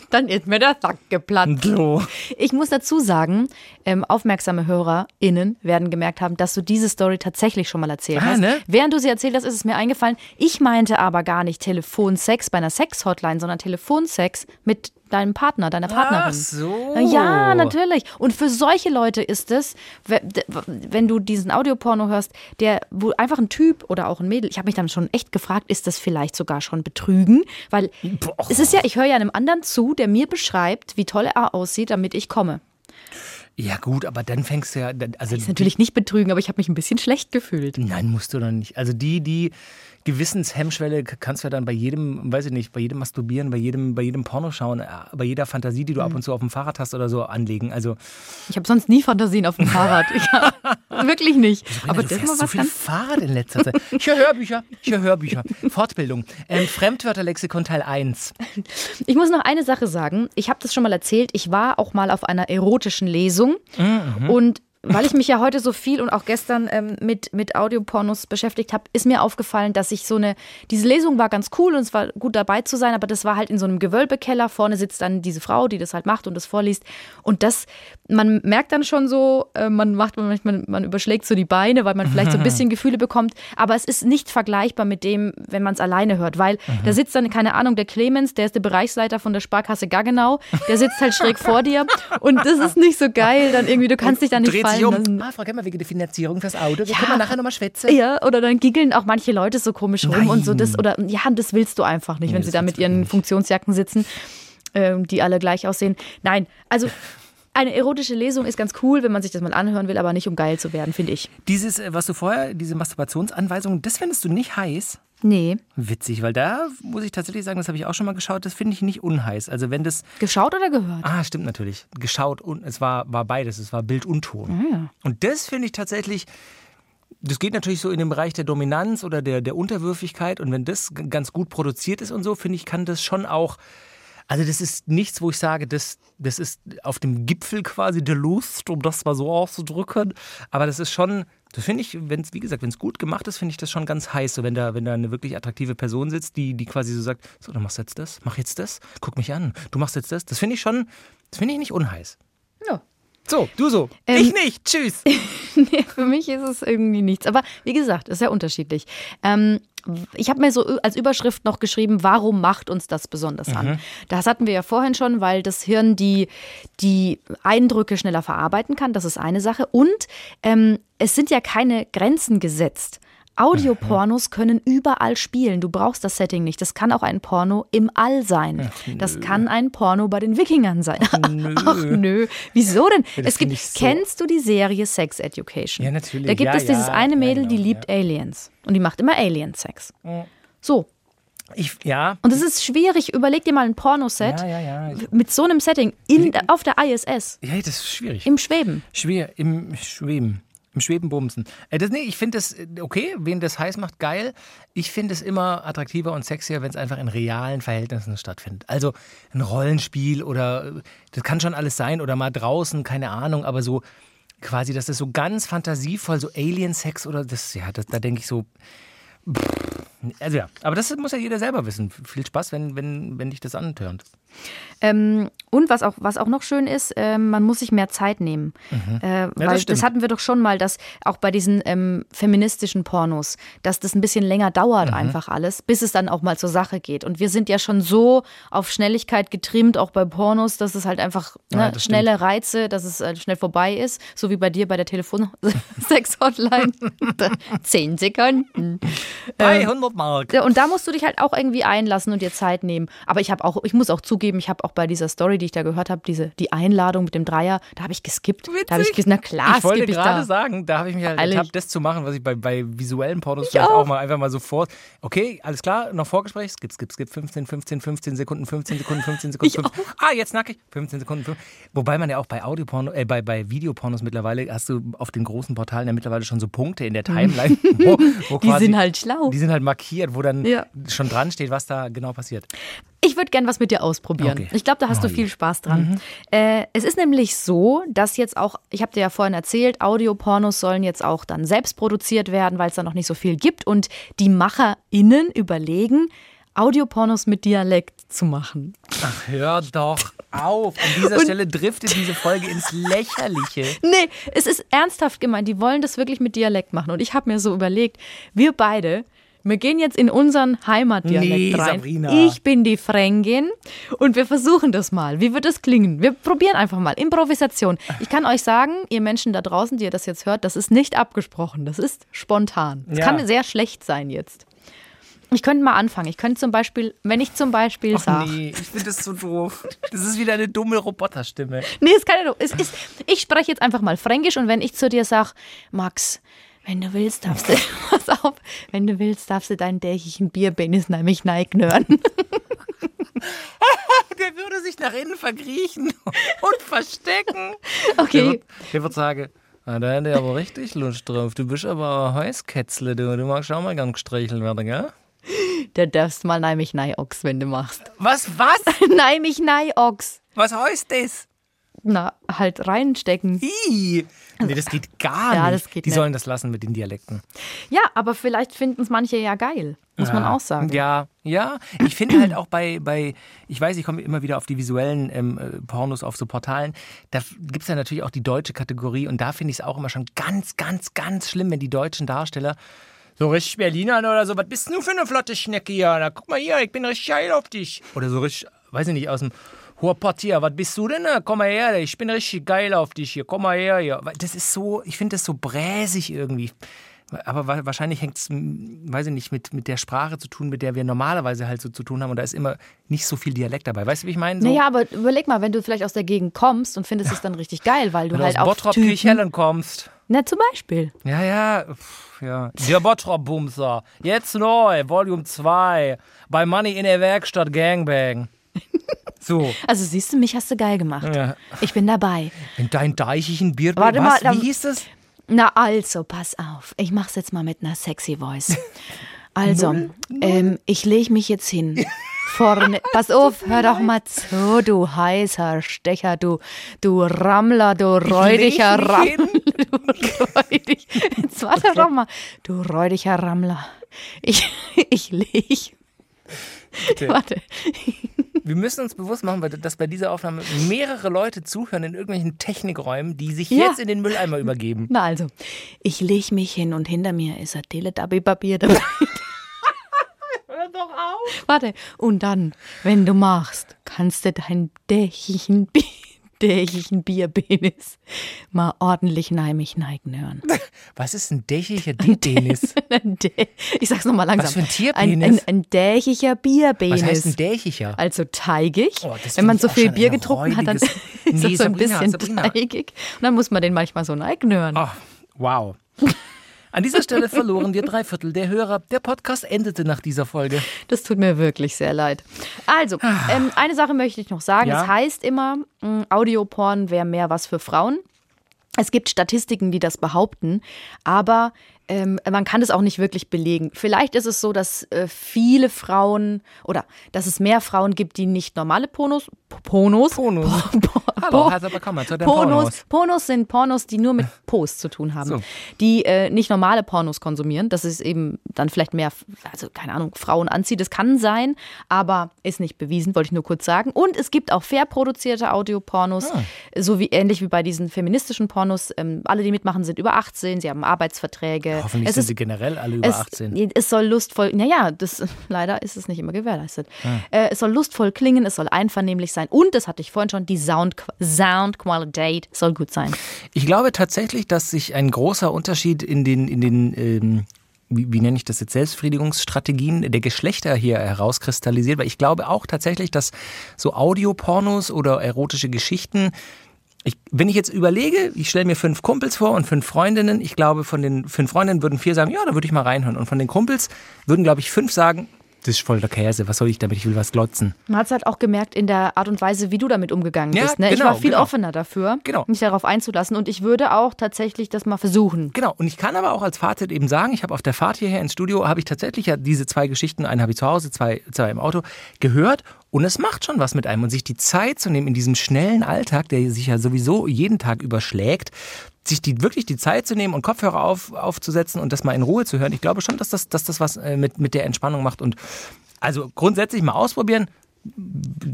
dann ist mir der Sack geplatzt. So. Ich muss dazu sagen, ähm, aufmerksame HörerInnen werden gemerkt haben, dass du diese Story tatsächlich schon mal erzählt ah, hast. Ne? Während du sie erzählt hast, ist es mir eingefallen. Ich meinte aber gar nicht Telefonsex bei einer Sex-Hotline, sondern Telefonsex mit deinem Partner, deiner Partnerin. Ach so. Ja, natürlich. Und für solche Leute ist es, wenn du diesen Audioporno hörst, der, wo einfach ein Typ oder auch ein Mädel, ich habe mich dann schon echt gefragt, ist das vielleicht sogar schon Betrügen? Weil Boah. es ist ja, ich höre ja einem anderen zu, der mir beschreibt, wie toll er aussieht, damit ich komme. Ja gut, aber dann fängst du ja. Also das ist natürlich nicht betrügen, aber ich habe mich ein bisschen schlecht gefühlt. Nein, musst du doch nicht. Also die, die Gewissenshemmschwelle kannst du ja dann bei jedem, weiß ich nicht, bei jedem Masturbieren, bei jedem, bei jedem Porno schauen, äh, bei jeder Fantasie, die du ab mhm. und zu auf dem Fahrrad hast oder so, anlegen. Also ich habe sonst nie Fantasien auf dem Fahrrad. Hab, [laughs] wirklich nicht. Sabrina, Aber das ist was so viel Fahrrad in letzter Zeit. [laughs] Ich höre Hörbücher, ich höre Hörbücher. Fortbildung. Ähm, Fremdwörterlexikon Teil 1. Ich muss noch eine Sache sagen. Ich habe das schon mal erzählt. Ich war auch mal auf einer erotischen Lesung mhm. und weil ich mich ja heute so viel und auch gestern ähm, mit, mit Audiopornos beschäftigt habe, ist mir aufgefallen, dass ich so eine, diese Lesung war ganz cool und es war gut dabei zu sein, aber das war halt in so einem Gewölbekeller. Vorne sitzt dann diese Frau, die das halt macht und das vorliest. Und das, man merkt dann schon so, äh, man macht manchmal, man überschlägt so die Beine, weil man vielleicht so ein [laughs] bisschen Gefühle bekommt. Aber es ist nicht vergleichbar mit dem, wenn man es alleine hört, weil mhm. da sitzt dann, keine Ahnung, der Clemens, der ist der Bereichsleiter von der Sparkasse Gaggenau, der sitzt halt schräg vor dir und das ist nicht so geil, dann irgendwie, du kannst dich da nicht fallen lassen. Ah, Frau Gemmer, wegen der Finanzierung fürs Auto, wir ja. können wir nachher nochmal schwätzen. Ja, oder dann giggeln auch manche Leute so komisch rum Nein. und so das, oder ja, das willst du einfach nicht, nee, wenn sie da mit ihren Funktionsjacken sitzen, ähm, die alle gleich aussehen. Nein, also eine erotische Lesung ist ganz cool, wenn man sich das mal anhören will, aber nicht um geil zu werden, finde ich. Dieses, äh, was du vorher, diese Masturbationsanweisung, das findest du nicht heiß? Nee. Witzig, weil da muss ich tatsächlich sagen, das habe ich auch schon mal geschaut, das finde ich nicht unheiß. Also wenn das. Geschaut oder gehört? Ah, stimmt natürlich. Geschaut und es war, war beides, es war Bild und Ton. Ah, ja. Und das finde ich tatsächlich. Das geht natürlich so in den Bereich der Dominanz oder der, der Unterwürfigkeit. Und wenn das ganz gut produziert ist und so, finde ich, kann das schon auch. Also, das ist nichts, wo ich sage, das, das ist auf dem Gipfel quasi der Lust, um das mal so auszudrücken. Aber das ist schon, das finde ich, wenn es, wie gesagt, wenn es gut gemacht ist, finde ich das schon ganz heiß. So, wenn da, wenn da eine wirklich attraktive Person sitzt, die, die quasi so sagt: So, du machst jetzt das, mach jetzt das, guck mich an, du machst jetzt das. Das finde ich schon, das finde ich nicht unheiß. Ja. So, du so. Ähm, ich nicht. Tschüss. [laughs] Nee, für mich ist es irgendwie nichts. Aber wie gesagt, ist ja unterschiedlich. Ähm, ich habe mir so als Überschrift noch geschrieben, warum macht uns das besonders an? Das hatten wir ja vorhin schon, weil das Hirn die, die Eindrücke schneller verarbeiten kann. Das ist eine Sache. Und ähm, es sind ja keine Grenzen gesetzt. Audiopornos können überall spielen. Du brauchst das Setting nicht. Das kann auch ein Porno im All sein. das kann ein Porno bei den Wikingern sein. Ach nö. [laughs] Ach nö. Wieso denn? das es gibt, so- kennst du die Serie Sex Education? Ja, natürlich. Da gibt Ja, es dieses ja, eine ja, Mädel, die genau, liebt Aliens. Und die macht immer Alien-Sex. So. Ich, ja. Und es ist schwierig. Überleg dir mal ein Pornoset Ja, ja, ja. Mit so einem Setting in, auf der ISS, Ja, das ist schwierig. im Schweben. Schwer, im Schweben. Im Schweben bumsen. Äh, das, nee, ich finde das äh, okay, wen das heiß macht, geil. Ich finde es immer attraktiver und sexier, wenn es einfach in realen Verhältnissen stattfindet. Also ein Rollenspiel oder äh, das kann schon alles sein oder mal draußen, keine Ahnung, aber so quasi, dass das so ganz fantasievoll, so Alien-Sex oder das, ja, das, da denke ich so. pff, Also ja, aber das muss ja jeder selber wissen. Viel Spaß, wenn, wenn, wenn dich das antörnt. Ähm, und was auch, was auch noch schön ist, ähm, man muss sich mehr Zeit nehmen. Äh, weil das, stimmt. hatten wir doch schon mal, dass auch bei diesen ähm, feministischen Pornos, dass das ein bisschen länger dauert einfach alles, bis es dann auch mal zur Sache geht. Und wir sind ja schon so auf Schnelligkeit getrimmt, auch bei Pornos, dass es halt einfach Ja, ne, das schnelle Reize, dass es äh, schnell vorbei ist, so wie bei dir bei der Telefon-Sex-Hotline. [laughs] [laughs] Zehn Sekunden. 300 Mark. Ja, und da musst du dich halt auch irgendwie einlassen und dir Zeit nehmen. Aber ich habe auch, ich muss auch zugeben, ich habe auch bei dieser Story, die ich da gehört habe, diese die Einladung mit dem Dreier, da habe ich geskippt. Da habe ich gesagt, na klar, ich wollte ich gerade sagen, da habe ich mich halt Ehrlich? ertappt, das zu machen, was ich bei, bei visuellen Pornos vielleicht auch. auch mal einfach mal so vor. Okay, alles klar, noch Vorgespräch, skip, skip, skip, 15, 15, 15 Sekunden, 15 Sekunden, 15 Sekunden. [laughs] Ich 15. Ah, jetzt nackig, 15 Sekunden. 15. Wobei man ja auch bei Audioporno, äh, bei, bei Videopornos mittlerweile hast du auf den großen Portalen ja mittlerweile schon so Punkte in der Timeline, [laughs] wo, wo. Die quasi, sind halt schlau. Die sind halt markiert, wo dann Ja. schon dran steht, was da genau passiert. Ich würde gern was mit dir ausprobieren. Okay. Ich glaube, da hast du Oh je. viel Spaß dran. Äh, es ist nämlich so, dass jetzt auch, ich habe dir ja vorhin erzählt, Audiopornos sollen jetzt auch dann selbst produziert werden, weil es da noch nicht so viel gibt. Und die MacherInnen überlegen, Audiopornos mit Dialekt zu machen. Ach, hör doch auf. An dieser Stelle driftet diese Folge ins Lächerliche. Nee, es ist ernsthaft gemeint. Die wollen das wirklich mit Dialekt machen. Und ich habe mir so überlegt, wir beide, wir gehen jetzt in unseren Heimatdialekt Nee, rein. Sabrina. Ich bin die Fränkin und wir versuchen das mal. Wie wird das klingen? Wir probieren einfach mal. Improvisation. Ich kann euch sagen, ihr Menschen da draußen, die ihr das jetzt hört, das ist nicht abgesprochen. Das ist spontan. Es Ja. kann sehr schlecht sein jetzt. Ich könnte mal anfangen. Ich könnte zum Beispiel, wenn ich zum Beispiel sage. nee, ich finde das so doof. Das ist wieder eine dumme Roboterstimme. Nee, es kann ja es ist, ich spreche jetzt einfach mal Fränkisch und wenn ich zu dir sage, Max, wenn du willst, darfst du, [laughs] pass auf, wenn du willst, darfst du deinen dächigen Bierbenis nämlich neignören. [laughs] Der würde sich nach innen verkriechen [laughs] und verstecken. Der Okay. wird, der wird sagen, ah, da hat er aber richtig Lust drauf. Du bist aber ein Heißkätzle, du. Du magst auch mal gern gestreichelt werden, gell? Da darfst mal neimich Neiox, wenn du machst. Was, was? neimich Neiox. Was heißt das? Na, halt reinstecken. Ih. Nee, das geht gar Ja, nicht. das geht Die nicht. sollen das lassen mit den Dialekten. Ja, aber vielleicht finden es manche ja geil. Muss man Ja. auch sagen. Ja, ja. Ich finde halt auch bei, bei, ich weiß, ich komme immer wieder auf die visuellen ähm, äh, Pornos auf so Portalen. Da gibt es ja natürlich auch die deutsche Kategorie und da finde ich es auch immer schon ganz, ganz, ganz schlimm, wenn die deutschen Darsteller so richtig Berliner oder so, was bist du für eine flotte Schnecke hier? Na, guck mal hier, ich bin richtig geil auf dich. Oder so richtig, weiß ich nicht, aus dem Ruhrpott was bist du denn? Na, Komm mal her, ich bin richtig geil auf dich hier, komm mal her. Weil Das ist so, ich finde das so bräsig irgendwie. Aber wa- wahrscheinlich hängt es, weiß ich nicht, mit, mit der Sprache zu tun, mit der wir normalerweise halt so zu tun haben. Und da ist immer nicht so viel Dialekt dabei. Weißt du, wie ich meine? So, Naja, aber überleg mal, wenn du vielleicht aus der Gegend kommst und findest es dann richtig geil, weil du wenn du halt aus auf Bottrop. Kirchhellen kommst. Na, zum Beispiel. Ja, ja, pff, ja. Der Bottrop-Bumser. Jetzt neu, Volume 2. Bei Money in der Werkstatt Gangbang. So. Also siehst du, mich hast du geil gemacht. Ja. Ich bin dabei. In dein deichigen Bier. Warte Was? mal, Wie hieß das? Na also, pass auf. Ich mach's jetzt mal mit einer sexy Voice. [laughs] Also, ähm, ich leg mich jetzt hin. Vorne. [laughs] Pass auf, hör doch mal zu, du heißer Stecher, du, du Rammler, du räudiger Rammler. [laughs] Du räudig. Jetzt warte doch mal. Du räudiger Rammler. Ich, ich leg. [laughs] Warte. Wir müssen uns bewusst machen, dass bei dieser Aufnahme mehrere Leute zuhören in irgendwelchen Technikräumen, die sich Ja. jetzt in den Mülleimer übergeben. Na also, ich leg mich hin und hinter mir ist ein Teletubby-Papier dabei. [laughs] Hör doch auf. Warte, und dann, wenn du machst, kannst du deinen dächigen, Bi dächigen Bierpenis mal ordentlich neimig neigen hören. Was ist ein dächiger Dickpenis? [laughs] Ein Dä- ich sag's nochmal langsam. Was für ein Ein, Tierpenis? ein, ein dächiger Bierpenis. Was heißt ein dächiger? Also teigig. Oh, das Wenn man so viel Bier ein getrunken hat, dann räudiges- [laughs] ist Nee, es so ein Sabrina, bisschen Sabrina. teigig. Und dann muss man den manchmal so neigen hören. Oh, wow. An dieser Stelle verloren wir drei Viertel der Hörer. Der Podcast endete nach dieser Folge. Das tut mir wirklich sehr leid. Also, ähm, eine Sache möchte ich noch sagen. Ja? Es heißt immer, mh, Audioporn wäre mehr was für Frauen. Es gibt Statistiken, die das behaupten, aber ähm, man kann das auch nicht wirklich belegen. Vielleicht ist es so, dass äh, viele Frauen oder dass es mehr Frauen gibt, die nicht normale Pornos, Pornos, Pornos. Po- Hallo, herzlich willkommen zu den Pornos, Pornos. Pornos sind Pornos, die nur mit [laughs] Post zu tun haben. So. Die äh, nicht normale Pornos konsumieren. Das ist eben dann vielleicht mehr, also keine Ahnung, Frauen anzieht. Das kann sein, aber ist nicht bewiesen, wollte ich nur kurz sagen. Und es gibt auch fair produzierte Audiopornos, Ah. so wie ähnlich wie bei diesen feministischen Pornos. Ähm, alle, die mitmachen, sind über 18, sie haben Arbeitsverträge. Hoffentlich es sind ist sie generell alle über es, 18. Es soll lustvoll, naja, das, leider ist es nicht immer gewährleistet. Ah. Äh, es soll lustvoll klingen, es soll einvernehmlich sein und, das hatte ich vorhin schon, die Sound, Sound Qualität soll gut sein. Ich glaube tatsächlich, dass sich ein großer Unterschied in den, in den ähm, wie, wie nenne ich das jetzt, Selbstbefriedigungsstrategien der Geschlechter hier herauskristallisiert, weil ich glaube auch tatsächlich, dass so Audiopornos oder erotische Geschichten ich, wenn ich jetzt überlege, ich stelle mir fünf Kumpels vor und fünf Freundinnen, ich glaube, von den fünf Freundinnen würden vier sagen, ja, da würde ich mal reinhören. Und von den Kumpels würden, glaube ich, fünf sagen, das ist voll der Käse, was soll ich damit, ich will was glotzen. Man hat es halt auch gemerkt in der Art und Weise, wie du damit umgegangen Ja, bist. Ne? ich genau, war viel genau. offener dafür, Genau. mich darauf einzulassen und ich würde auch tatsächlich das mal versuchen. Genau, und ich kann aber auch als Fazit eben sagen, ich habe auf der Fahrt hierher ins Studio, habe ich tatsächlich ja diese zwei Geschichten, eine habe ich zu Hause, zwei, zwei im Auto, gehört und es macht schon was mit einem und sich die Zeit zu nehmen in diesem schnellen Alltag, der sich ja sowieso jeden Tag überschlägt, sich die, wirklich die Zeit zu nehmen und Kopfhörer auf, aufzusetzen und das mal in Ruhe zu hören. Ich glaube schon, dass das, dass das was äh, mit, mit der Entspannung macht und also grundsätzlich mal ausprobieren,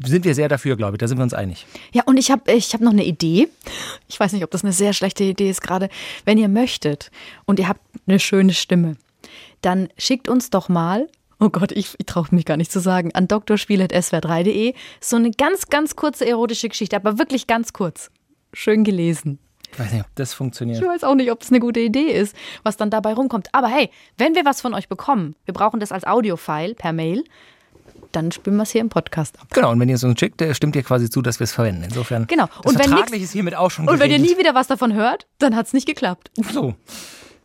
sind wir sehr dafür, glaube ich, da sind wir uns einig. Ja, und ich habe ich hab noch eine Idee. Ich weiß nicht, ob das eine sehr schlechte Idee ist gerade. Wenn ihr möchtet und ihr habt eine schöne Stimme, dann schickt uns doch mal, oh Gott, ich, ich traue mich gar nicht zu sagen, an drspiel.swr3.de so eine ganz, ganz kurze erotische Geschichte, aber wirklich ganz kurz. Schön gelesen. Ich weiß nicht, ob das funktioniert. Ich weiß auch nicht, ob es eine gute Idee ist, was dann dabei rumkommt. Aber hey, wenn wir was von euch bekommen, wir brauchen das als Audiofile per Mail, dann spielen wir es hier im Podcast ab. Genau, und wenn ihr es uns schickt, äh, stimmt ihr quasi zu, dass wir es verwenden. Insofern Genau. Und wenn nix- ist hiermit auch schon Und wenn ihr geregelt. nie wieder was davon hört, dann hat es nicht geklappt. So.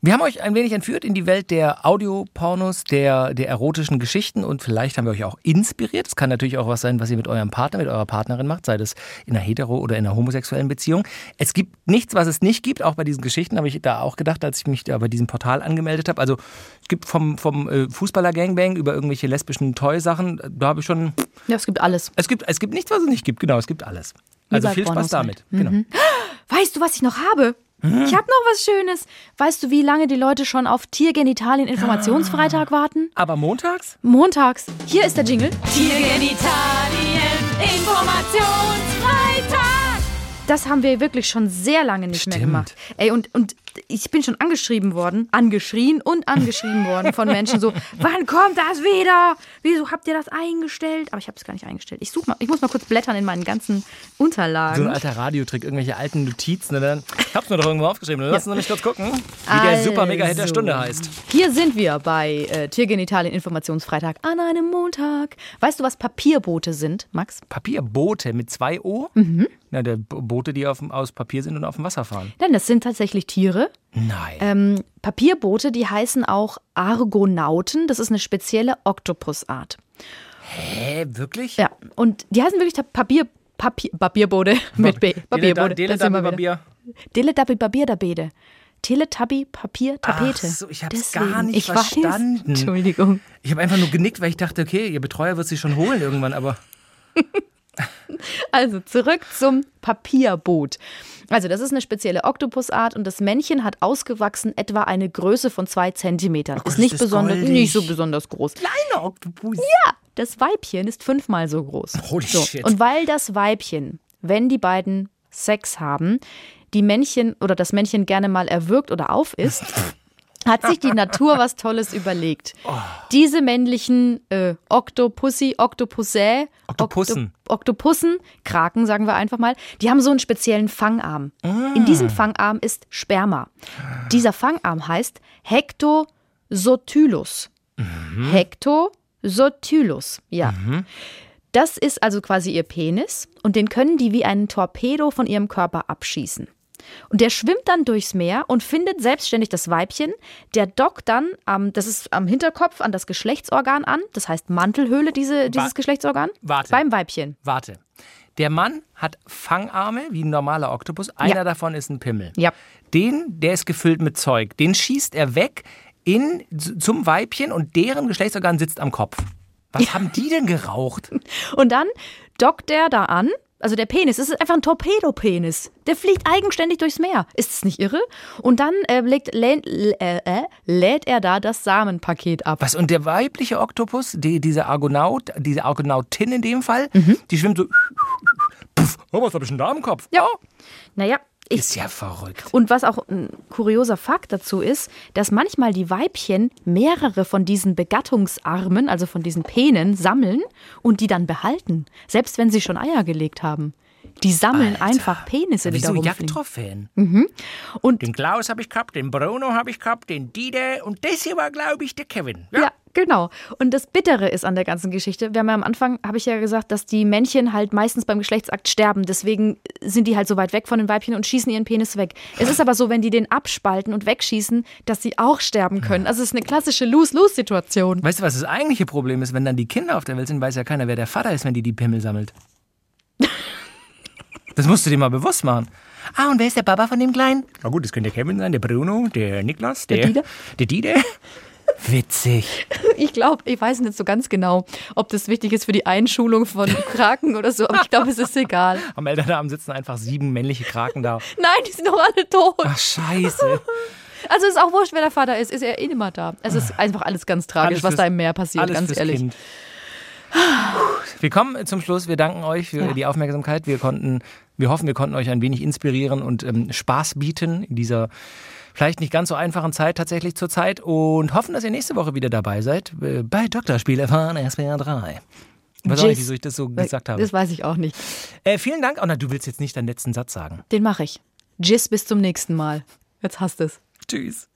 Wir haben euch ein wenig entführt in die Welt der Audiopornos, der, der erotischen Geschichten und vielleicht haben wir euch auch inspiriert. Es kann natürlich auch was sein, was ihr mit eurem Partner, mit eurer Partnerin macht, sei das in einer hetero- oder in einer homosexuellen Beziehung. Es gibt nichts, was es nicht gibt, auch bei diesen Geschichten habe ich da auch gedacht, als ich mich da bei diesem Portal angemeldet habe. Also es gibt vom, vom äh, Fußballer-Gangbang über irgendwelche lesbischen Toy-Sachen, da habe ich schon, Ja, es gibt alles. es gibt, es gibt nichts, was es nicht gibt, genau, es gibt alles. Also viel Spaß damit. halt. Genau. [gasps] Weißt du, was ich noch habe? Ich habe noch was Schönes. Weißt du, wie lange die Leute schon auf Tiergenitalien Informationsfreitag warten? Aber montags? Montags. Hier ist der Jingle. Tiergenitalien Informationsfreitag. Das haben wir wirklich schon sehr lange nicht mehr Stimmt. gemacht. Ey, und, und ich bin schon angeschrieben worden, angeschrien und angeschrieben worden von Menschen so, [laughs] wann kommt das wieder? Wieso habt ihr das eingestellt? Aber ich habe es gar nicht eingestellt. Ich such mal, ich muss mal kurz blättern in meinen ganzen So Unterlagen. ein alter Radiotrick, irgendwelche alten Notizen. Und dann, hab's mir doch irgendwo aufgeschrieben. Lassen Sie mich kurz gucken, wie der super mega Hit der Also, Stunde heißt. Hier sind wir bei äh, Tiergenitalien Informationsfreitag an einem Montag. Weißt du, was Papierboote sind, Max? Papierboote mit zwei O? Mhm. Na, der Boote, die auf, aus Papier sind und auf dem Wasser fahren. Nein, das sind tatsächlich Tiere. Nein. Ähm, Papierboote, die heißen auch Argonauten. Das ist eine spezielle Oktopusart. Hä, wirklich? Ja, und die heißen wirklich Papier, Papier, Papierboote mit B. Papierboote. Da sind wir wieder. Papier. Teletubby Papierbede. Teletubby Papier Tapete. Ach so, ich hab's Deswegen. gar nicht ich verstanden. Weiß. [laughs] Entschuldigung. Ich habe einfach nur genickt, weil ich dachte, okay, ihr Betreuer wird sie schon holen irgendwann, aber [laughs] [laughs] Also zurück zum Papierboot. Also das ist eine spezielle Oktopusart und das Männchen hat ausgewachsen etwa eine Größe von zwei Zentimetern. Gott, ist ist nicht das besonders, goldig. nicht so besonders groß. kleiner Oktopus. Ja, das Weibchen ist fünfmal so groß. Holy so. shit. Und weil das Weibchen, wenn die beiden Sex haben, die Männchen oder das Männchen gerne mal erwürgt oder aufisst, [laughs] hat sich die Natur was Tolles überlegt. Oh. Diese männlichen äh, Oktopussi, Oktopussä, Oktopussen. Okto- Oktopussen, Kraken sagen wir einfach mal, die haben so einen speziellen Fangarm. Ah. In diesem Fangarm ist Sperma. Dieser Fangarm heißt Hectosotylus. Mhm. Hectosotylus, ja. Das ist also quasi ihr Penis und den können die wie einen Torpedo von ihrem Körper abschießen. Und der schwimmt dann durchs Meer und findet selbstständig das Weibchen. Der dockt dann, am, das ist am Hinterkopf, an das Geschlechtsorgan an. Das heißt Mantelhöhle, diese, dieses Geschlechtsorgan. warte. Beim Weibchen. Warte. Der Mann hat Fangarme wie ein normaler Oktopus. Einer Ja. davon ist ein Pimmel. Ja. Den, der ist gefüllt mit Zeug. Den schießt er weg in, zum Weibchen und deren Geschlechtsorgan sitzt am Kopf. Was haben die denn geraucht? [laughs] Und dann dockt der da an. Also der Penis, es ist einfach ein Torpedopenis. Der fliegt eigenständig durchs Meer. Ist es nicht irre? Und dann äh, legt, lä, äh, äh, lädt er da das Samenpaket ab. Was? Und der weibliche Oktopus, die, diese Argonaut, diese Argonautin in dem Fall, Mhm. die schwimmt so. [laughs] Puff, oh, was hab ich denn da im Kopf? Ja. Oh, Naja, ich, ist ja verrückt. Und was auch ein kurioser Fakt dazu ist, dass manchmal die Weibchen mehrere von diesen Begattungsarmen, also von diesen Penen, sammeln und die dann behalten, selbst wenn sie schon Eier gelegt haben. Die sammeln Alter. einfach Penisse, die Wie da so. Jagdtrophäen. Und Den Klaus habe ich gehabt, den Bruno habe ich gehabt, den Dieter und das hier war, glaube ich, der Kevin. ja. genau. Und das Bittere ist an der ganzen Geschichte, wir haben ja am Anfang, habe ich ja gesagt, dass die Männchen halt meistens beim Geschlechtsakt sterben. Deswegen sind die halt so weit weg von den Weibchen und schießen ihren Penis weg. Es ist aber so, wenn die den abspalten und wegschießen, dass sie auch sterben können. Also es ist eine klassische Lose-Lose-Situation. Weißt du, was das eigentliche Problem ist? Wenn dann die Kinder auf der Welt sind, weiß ja keiner, wer der Vater ist, wenn die die Pimmel sammelt. Das musst du dir mal bewusst machen. Ah, und wer ist der Papa von dem Kleinen? Na gut, das könnte der Kevin sein, der Bruno, der Niklas, der, Der Dieter? Der Dieter. [laughs] Witzig. Ich glaube, ich weiß nicht so ganz genau, ob das wichtig ist für die Einschulung von [laughs] Kraken oder so, aber ich glaube, es ist egal. Am Elternabend sitzen einfach sieben männliche Kraken da. [laughs] Nein, die sind doch alle tot. Ach, scheiße. Also ist auch wurscht, wer der Vater ist, ist er eh immer da. Es ist einfach alles ganz tragisch, Alles was da im Meer passiert, Alles ganz fürs ehrlich. Kind. Wir kommen zum Schluss. Wir danken euch für Ja. die Aufmerksamkeit. Wir konnten, wir hoffen, wir konnten euch ein wenig inspirieren und ähm, Spaß bieten in dieser vielleicht nicht ganz so einfachen Zeit tatsächlich zur Zeit und hoffen, dass ihr nächste Woche wieder dabei seid äh, bei Dr. Spiele von SWR 3. Ich weiß auch nicht, wieso ich das so gesagt habe. Das weiß ich auch nicht. Äh, vielen Dank. Oh, na, du willst jetzt nicht deinen letzten Satz sagen. Den mache ich. Tschüss, bis zum nächsten Mal. Jetzt hast es. Tschüss.